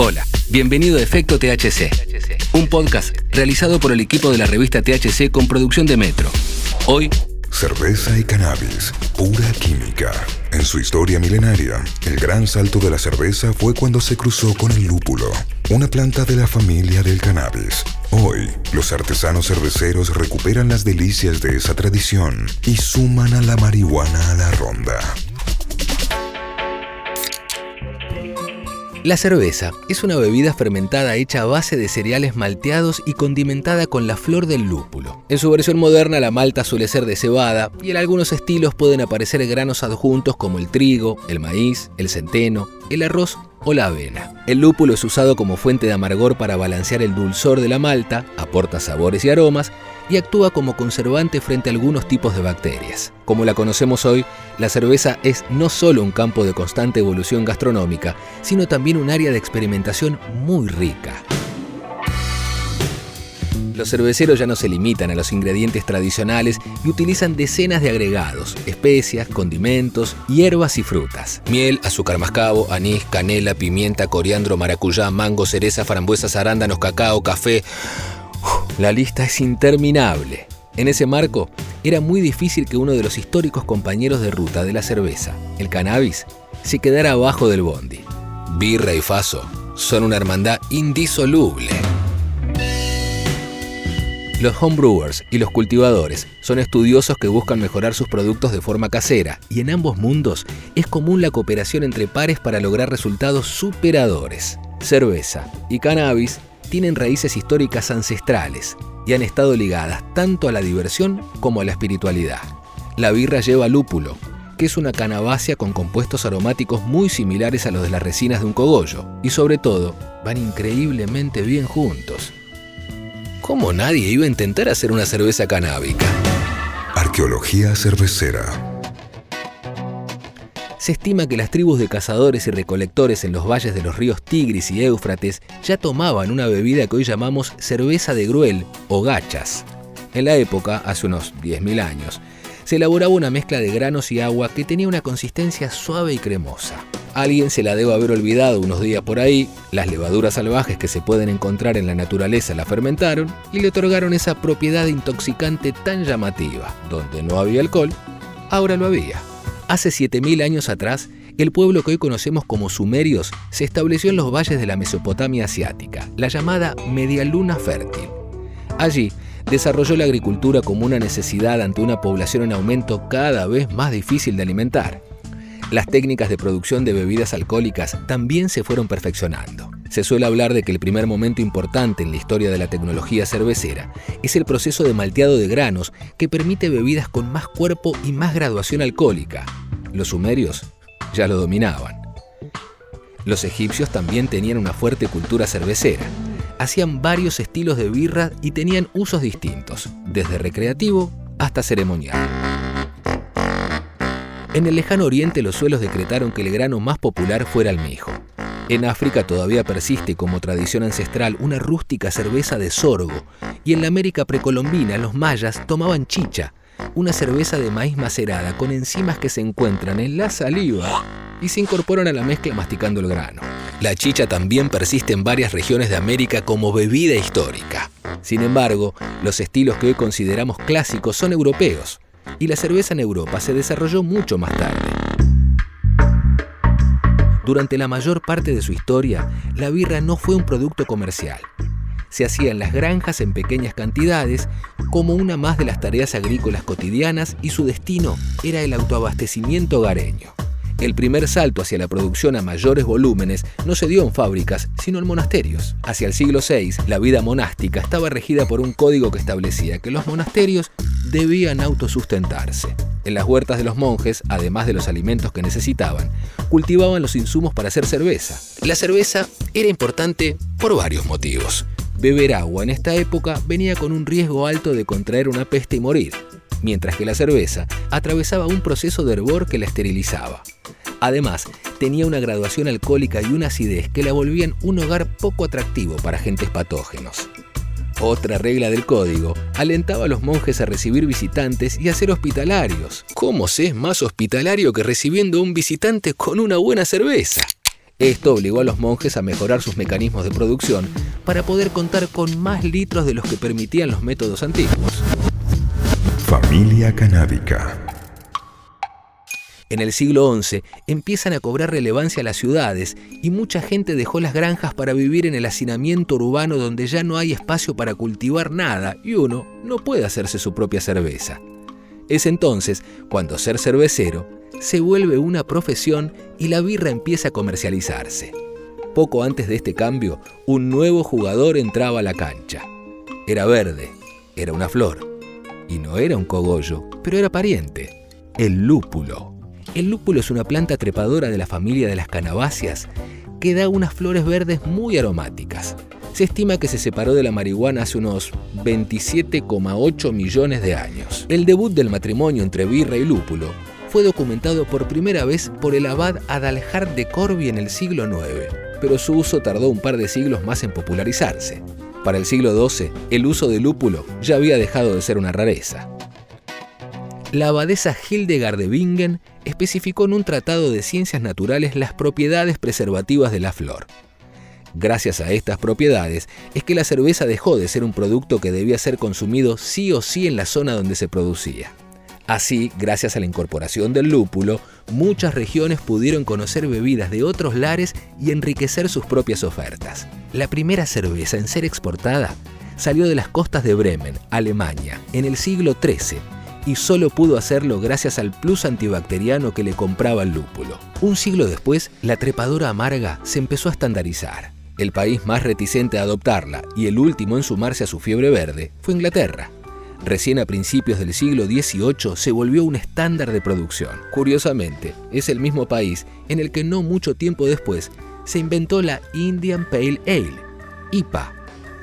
Hola, bienvenido a Efecto THC, un podcast realizado por el equipo de la revista THC con producción de Metro. Hoy, Cerveza y cannabis, pura química. En su historia milenaria, el gran salto de la cerveza fue cuando se cruzó con el lúpulo, una planta de la familia del cannabis. Hoy, los artesanos cerveceros recuperan las delicias de esa tradición y suman a la marihuana a la ronda. La cerveza es una bebida fermentada hecha a base de cereales malteados y condimentada con la flor del lúpulo. En su versión moderna la malta suele ser de cebada y en algunos estilos pueden aparecer granos adjuntos como el trigo, el maíz, el centeno, el arroz o la avena. El lúpulo es usado como fuente de amargor para balancear el dulzor de la malta, aporta sabores y aromas y actúa como conservante frente a algunos tipos de bacterias. Como la conocemos hoy, la cerveza es no solo un campo de constante evolución gastronómica, sino también un área de experimentación muy rica. Los cerveceros ya no se limitan a los ingredientes tradicionales y utilizan decenas de agregados, especias, condimentos, hierbas y frutas. Miel, azúcar mascabo, anís, canela, pimienta, coriandro, maracuyá, mango, cereza, frambuesas, arándanos, cacao, café. La lista es interminable. En ese marco, era muy difícil que uno de los históricos compañeros de ruta de la cerveza, el cannabis, se quedara abajo del bondi. Birra y Faso son una hermandad indisoluble. Los homebrewers y los cultivadores son estudiosos que buscan mejorar sus productos de forma casera y en ambos mundos es común la cooperación entre pares para lograr resultados superadores. Cerveza y cannabis tienen raíces históricas ancestrales y han estado ligadas tanto a la diversión como a la espiritualidad. La birra lleva lúpulo, que es una canabácea con compuestos aromáticos muy similares a los de las resinas de un cogollo, y sobre todo van increíblemente bien juntos. ¿Cómo nadie iba a intentar hacer una cerveza canábica? Arqueología cervecera. Se estima que las tribus de cazadores y recolectores en los valles de los ríos Tigris y Éufrates ya tomaban una bebida que hoy llamamos cerveza de gruel o gachas. En la época, hace unos 10.000 años, se elaboraba una mezcla de granos y agua que tenía una consistencia suave y cremosa. Alguien se la debe haber olvidado unos días por ahí, las levaduras salvajes que se pueden encontrar en la naturaleza la fermentaron y le otorgaron esa propiedad intoxicante tan llamativa. Donde no había alcohol, ahora lo había. Hace 7.000 años atrás, el pueblo que hoy conocemos como sumerios se estableció en los valles de la Mesopotamia asiática, la llamada Media Luna Fértil. Allí desarrolló la agricultura como una necesidad ante una población en aumento cada vez más difícil de alimentar. Las técnicas de producción de bebidas alcohólicas también se fueron perfeccionando. Se suele hablar de que el primer momento importante en la historia de la tecnología cervecera es el proceso de malteado de granos que permite bebidas con más cuerpo y más graduación alcohólica. Los sumerios ya lo dominaban. Los egipcios también tenían una fuerte cultura cervecera. Hacían varios estilos de birra y tenían usos distintos, desde recreativo hasta ceremonial. En el lejano oriente los suelos decretaron que el grano más popular fuera el mijo. En África todavía persiste como tradición ancestral una rústica cerveza de sorgo y en la América precolombina los mayas tomaban chicha, una cerveza de maíz macerada con enzimas que se encuentran en la saliva y se incorporan a la mezcla masticando el grano. La chicha también persiste en varias regiones de América como bebida histórica. Sin embargo, los estilos que hoy consideramos clásicos son europeos, y la cerveza en Europa se desarrolló mucho más tarde. Durante la mayor parte de su historia, la birra no fue un producto comercial. Se hacía en las granjas en pequeñas cantidades como una más de las tareas agrícolas cotidianas y su destino era el autoabastecimiento hogareño. El primer salto hacia la producción a mayores volúmenes no se dio en fábricas, sino en monasterios. Hacia el siglo VI, la vida monástica estaba regida por un código que establecía que los monasterios debían autosustentarse. En las huertas de los monjes, además de los alimentos que necesitaban, cultivaban los insumos para hacer cerveza. La cerveza era importante por varios motivos. Beber agua en esta época venía con un riesgo alto de contraer una peste y morir, mientras que la cerveza atravesaba un proceso de hervor que la esterilizaba. Además, tenía una graduación alcohólica y una acidez que la volvían un hogar poco atractivo para agentes patógenos. Otra regla del código alentaba a los monjes a recibir visitantes y a ser hospitalarios. ¿Cómo se es más hospitalario que recibiendo un visitante con una buena cerveza? Esto obligó a los monjes a mejorar sus mecanismos de producción para poder contar con más litros de los que permitían los métodos antiguos. Familia canábica. En el siglo XI empiezan a cobrar relevancia las ciudades y mucha gente dejó las granjas para vivir en el hacinamiento urbano donde ya no hay espacio para cultivar nada y uno no puede hacerse su propia cerveza. Es entonces cuando ser cervecero se vuelve una profesión y la birra empieza a comercializarse. Poco antes de este cambio, un nuevo jugador entraba a la cancha. Era verde, era una flor, y no era un cogollo, pero era pariente, el lúpulo. El lúpulo es una planta trepadora de la familia de las canabáceas que da unas flores verdes muy aromáticas. Se estima que se separó de la marihuana hace unos 27,8 millones de años. El debut del matrimonio entre birra y lúpulo fue documentado por primera vez por el abad Adalhard de Corby en el siglo IX, pero su uso tardó un par de siglos más en popularizarse. Para el siglo XII, el uso del lúpulo ya había dejado de ser una rareza la abadesa Hildegard de Bingen especificó en un tratado de ciencias naturales las propiedades preservativas de la flor. Gracias a estas propiedades es que la cerveza dejó de ser un producto que debía ser consumido sí o sí en la zona donde se producía. Así, gracias a la incorporación del lúpulo, muchas regiones pudieron conocer bebidas de otros lares y enriquecer sus propias ofertas. La primera cerveza en ser exportada salió de las costas de Bremen, Alemania, en el siglo XIII y solo pudo hacerlo gracias al plus antibacteriano que le compraba el lúpulo. Un siglo después, la trepadora amarga se empezó a estandarizar. El país más reticente a adoptarla y el último en sumarse a su fiebre verde fue Inglaterra. Recién a principios del siglo XVIII se volvió un estándar de producción. Curiosamente, es el mismo país en el que no mucho tiempo después se inventó la Indian Pale Ale, IPA,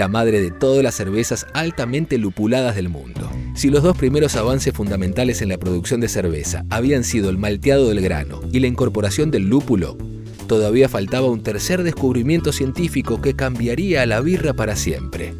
la madre de todas las cervezas altamente lupuladas del mundo. Si los dos primeros avances fundamentales en la producción de cerveza habían sido el malteado del grano y la incorporación del lúpulo, todavía faltaba un tercer descubrimiento científico que cambiaría a la birra para siempre.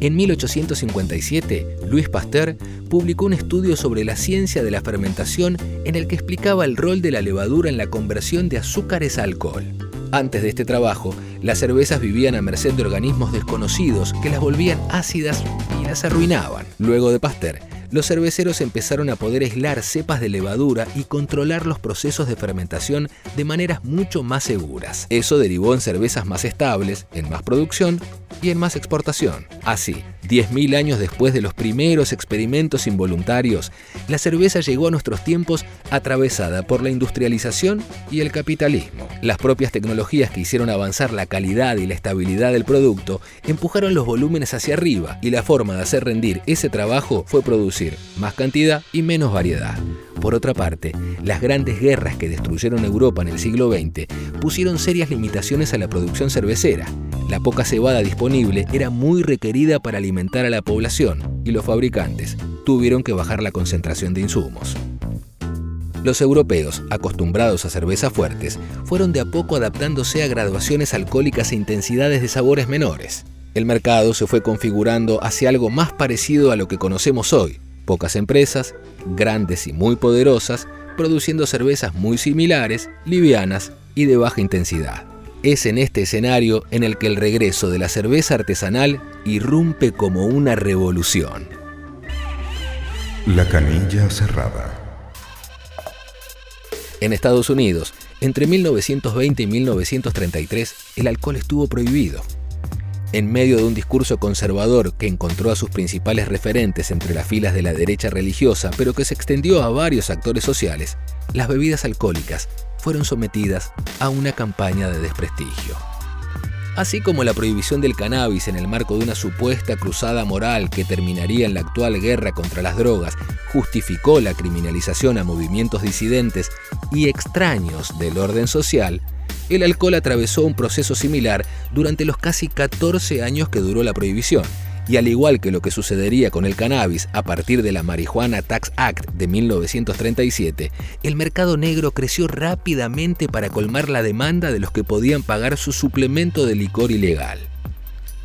En 1857, Louis Pasteur publicó un estudio sobre la ciencia de la fermentación en el que explicaba el rol de la levadura en la conversión de azúcares a alcohol. Antes de este trabajo, las cervezas vivían a merced de organismos desconocidos que las volvían ácidas y las arruinaban. Luego de Pasteur, los cerveceros empezaron a poder aislar cepas de levadura y controlar los procesos de fermentación de maneras mucho más seguras. Eso derivó en cervezas más estables, en más producción y en más exportación. Así, 10.000 años después de los primeros experimentos involuntarios, la cerveza llegó a nuestros tiempos atravesada por la industrialización y el capitalismo. Las propias tecnologías que hicieron avanzar la calidad y la estabilidad del producto empujaron los volúmenes hacia arriba y la forma de hacer rendir ese trabajo fue producir más cantidad y menos variedad. Por otra parte, las grandes guerras que destruyeron Europa en el siglo XX pusieron serias limitaciones a la producción cervecera. La poca cebada disponible era muy requerida para alimentar a la población y los fabricantes tuvieron que bajar la concentración de insumos. Los europeos, acostumbrados a cervezas fuertes, fueron de a poco adaptándose a graduaciones alcohólicas e intensidades de sabores menores. El mercado se fue configurando hacia algo más parecido a lo que conocemos hoy, Pocas empresas, grandes y muy poderosas, produciendo cervezas muy similares, livianas y de baja intensidad. Es en este escenario en el que el regreso de la cerveza artesanal irrumpe como una revolución. La canilla cerrada. En Estados Unidos, entre 1920 y 1933, el alcohol estuvo prohibido en medio de un discurso conservador que encontró a sus principales referentes entre las filas de la derecha religiosa, pero que se extendió a varios actores sociales, las bebidas alcohólicas fueron sometidas a una campaña de desprestigio. Así como la prohibición del cannabis en el marco de una supuesta cruzada moral que terminaría en la actual guerra contra las drogas justificó la criminalización a movimientos disidentes y extraños del orden social, el alcohol atravesó un proceso similar durante los casi 14 años que duró la prohibición, y al igual que lo que sucedería con el cannabis a partir de la Marijuana Tax Act de 1937, el mercado negro creció rápidamente para colmar la demanda de los que podían pagar su suplemento de licor ilegal.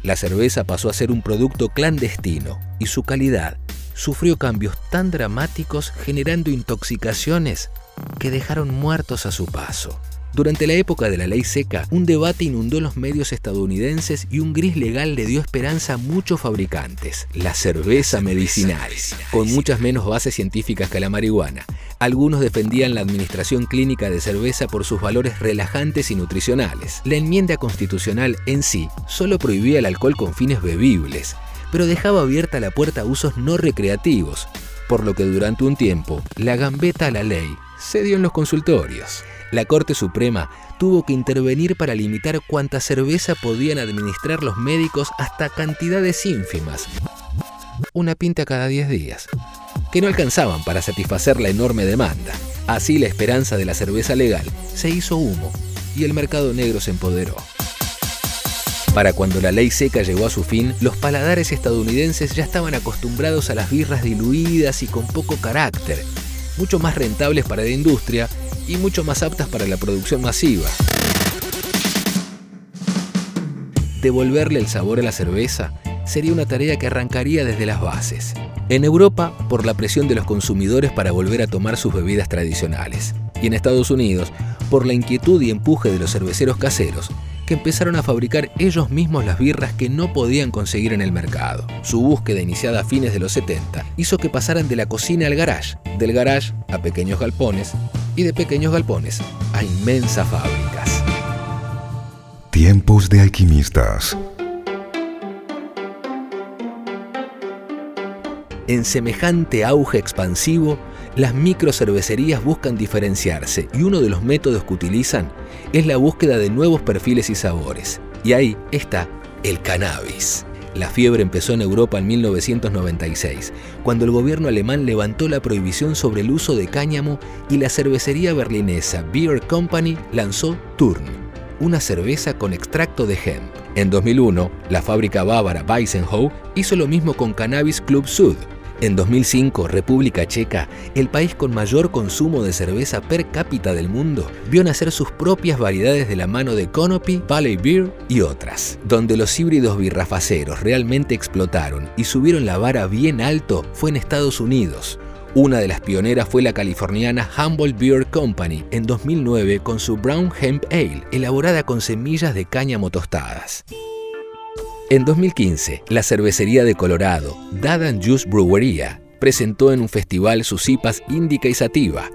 La cerveza pasó a ser un producto clandestino y su calidad sufrió cambios tan dramáticos generando intoxicaciones que dejaron muertos a su paso. Durante la época de la ley seca, un debate inundó los medios estadounidenses y un gris legal le dio esperanza a muchos fabricantes, la cerveza medicinal, con muchas menos bases científicas que la marihuana. Algunos defendían la administración clínica de cerveza por sus valores relajantes y nutricionales. La enmienda constitucional en sí solo prohibía el alcohol con fines bebibles, pero dejaba abierta la puerta a usos no recreativos, por lo que durante un tiempo la gambeta a la ley se dio en los consultorios la Corte Suprema tuvo que intervenir para limitar cuánta cerveza podían administrar los médicos hasta cantidades ínfimas, una pinta cada 10 días, que no alcanzaban para satisfacer la enorme demanda. Así la esperanza de la cerveza legal se hizo humo y el mercado negro se empoderó. Para cuando la ley seca llegó a su fin, los paladares estadounidenses ya estaban acostumbrados a las birras diluidas y con poco carácter, mucho más rentables para la industria y mucho más aptas para la producción masiva. Devolverle el sabor a la cerveza sería una tarea que arrancaría desde las bases. En Europa, por la presión de los consumidores para volver a tomar sus bebidas tradicionales. Y en Estados Unidos, por la inquietud y empuje de los cerveceros caseros, que empezaron a fabricar ellos mismos las birras que no podían conseguir en el mercado. Su búsqueda iniciada a fines de los 70 hizo que pasaran de la cocina al garage, del garage a pequeños galpones y de pequeños galpones a inmensas fábricas. Tiempos de alquimistas. En semejante auge expansivo, las microcervecerías buscan diferenciarse y uno de los métodos que utilizan es la búsqueda de nuevos perfiles y sabores. Y ahí está el cannabis. La fiebre empezó en Europa en 1996, cuando el gobierno alemán levantó la prohibición sobre el uso de cáñamo y la cervecería berlinesa Beer Company lanzó Turn, una cerveza con extracto de hemp. En 2001, la fábrica bávara Weissenhof hizo lo mismo con Cannabis Club Sud, en 2005, República Checa, el país con mayor consumo de cerveza per cápita del mundo, vio nacer sus propias variedades de la mano de Conopy, Valley Beer y otras. Donde los híbridos birrafaceros realmente explotaron y subieron la vara bien alto fue en Estados Unidos. Una de las pioneras fue la californiana Humboldt Beer Company en 2009 con su Brown Hemp Ale, elaborada con semillas de cáñamo tostadas. En 2015, la cervecería de Colorado, Dadan Juice Brewería, presentó en un festival sus IPAs Indica y Sativa,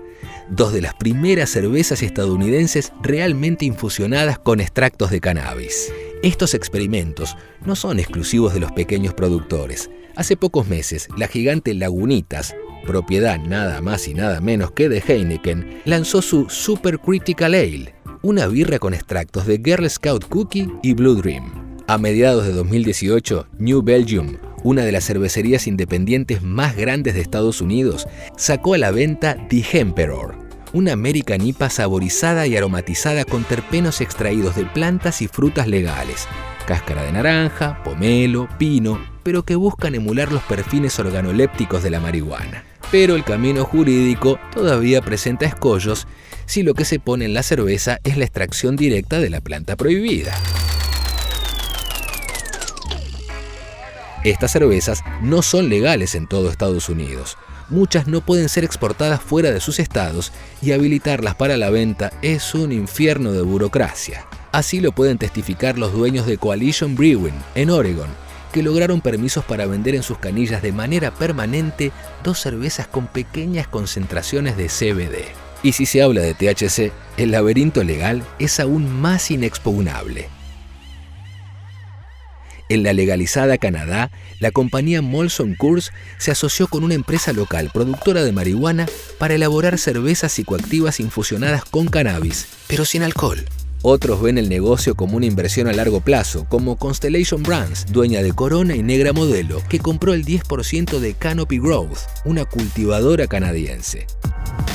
dos de las primeras cervezas estadounidenses realmente infusionadas con extractos de cannabis. Estos experimentos no son exclusivos de los pequeños productores. Hace pocos meses, la gigante Lagunitas, propiedad nada más y nada menos que de Heineken, lanzó su Super Critical Ale, una birra con extractos de Girl Scout Cookie y Blue Dream. A mediados de 2018, New Belgium, una de las cervecerías independientes más grandes de Estados Unidos, sacó a la venta The Emperor, una American IPA saborizada y aromatizada con terpenos extraídos de plantas y frutas legales, cáscara de naranja, pomelo, pino, pero que buscan emular los perfiles organolépticos de la marihuana. Pero el camino jurídico todavía presenta escollos si lo que se pone en la cerveza es la extracción directa de la planta prohibida. Estas cervezas no son legales en todo Estados Unidos. Muchas no pueden ser exportadas fuera de sus estados y habilitarlas para la venta es un infierno de burocracia. Así lo pueden testificar los dueños de Coalition Brewing en Oregon, que lograron permisos para vender en sus canillas de manera permanente dos cervezas con pequeñas concentraciones de CBD. Y si se habla de THC, el laberinto legal es aún más inexpugnable. En la legalizada Canadá, la compañía Molson Coors se asoció con una empresa local productora de marihuana para elaborar cervezas psicoactivas infusionadas con cannabis, pero sin alcohol. Otros ven el negocio como una inversión a largo plazo, como Constellation Brands, dueña de Corona y Negra Modelo, que compró el 10% de Canopy Growth, una cultivadora canadiense.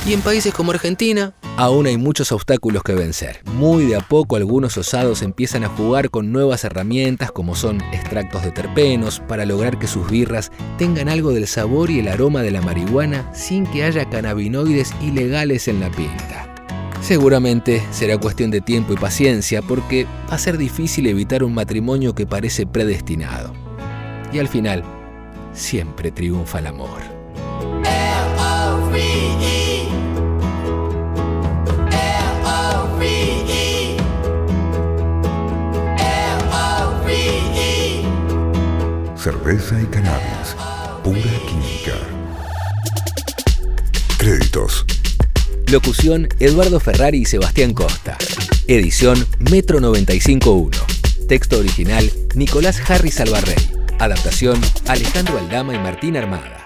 Y en países como Argentina, aún hay muchos obstáculos que vencer. Muy de a poco algunos osados empiezan a jugar con nuevas herramientas como son extractos de terpenos para lograr que sus birras tengan algo del sabor y el aroma de la marihuana sin que haya cannabinoides ilegales en la pinta. Seguramente será cuestión de tiempo y paciencia porque va a ser difícil evitar un matrimonio que parece predestinado. Y al final, siempre triunfa el amor. Cerveza y cannabis, pura química. Créditos Locución Eduardo Ferrari y Sebastián Costa. Edición Metro 95.1. Texto original Nicolás Harris Alvarrey. Adaptación Alejandro Aldama y Martín Armada.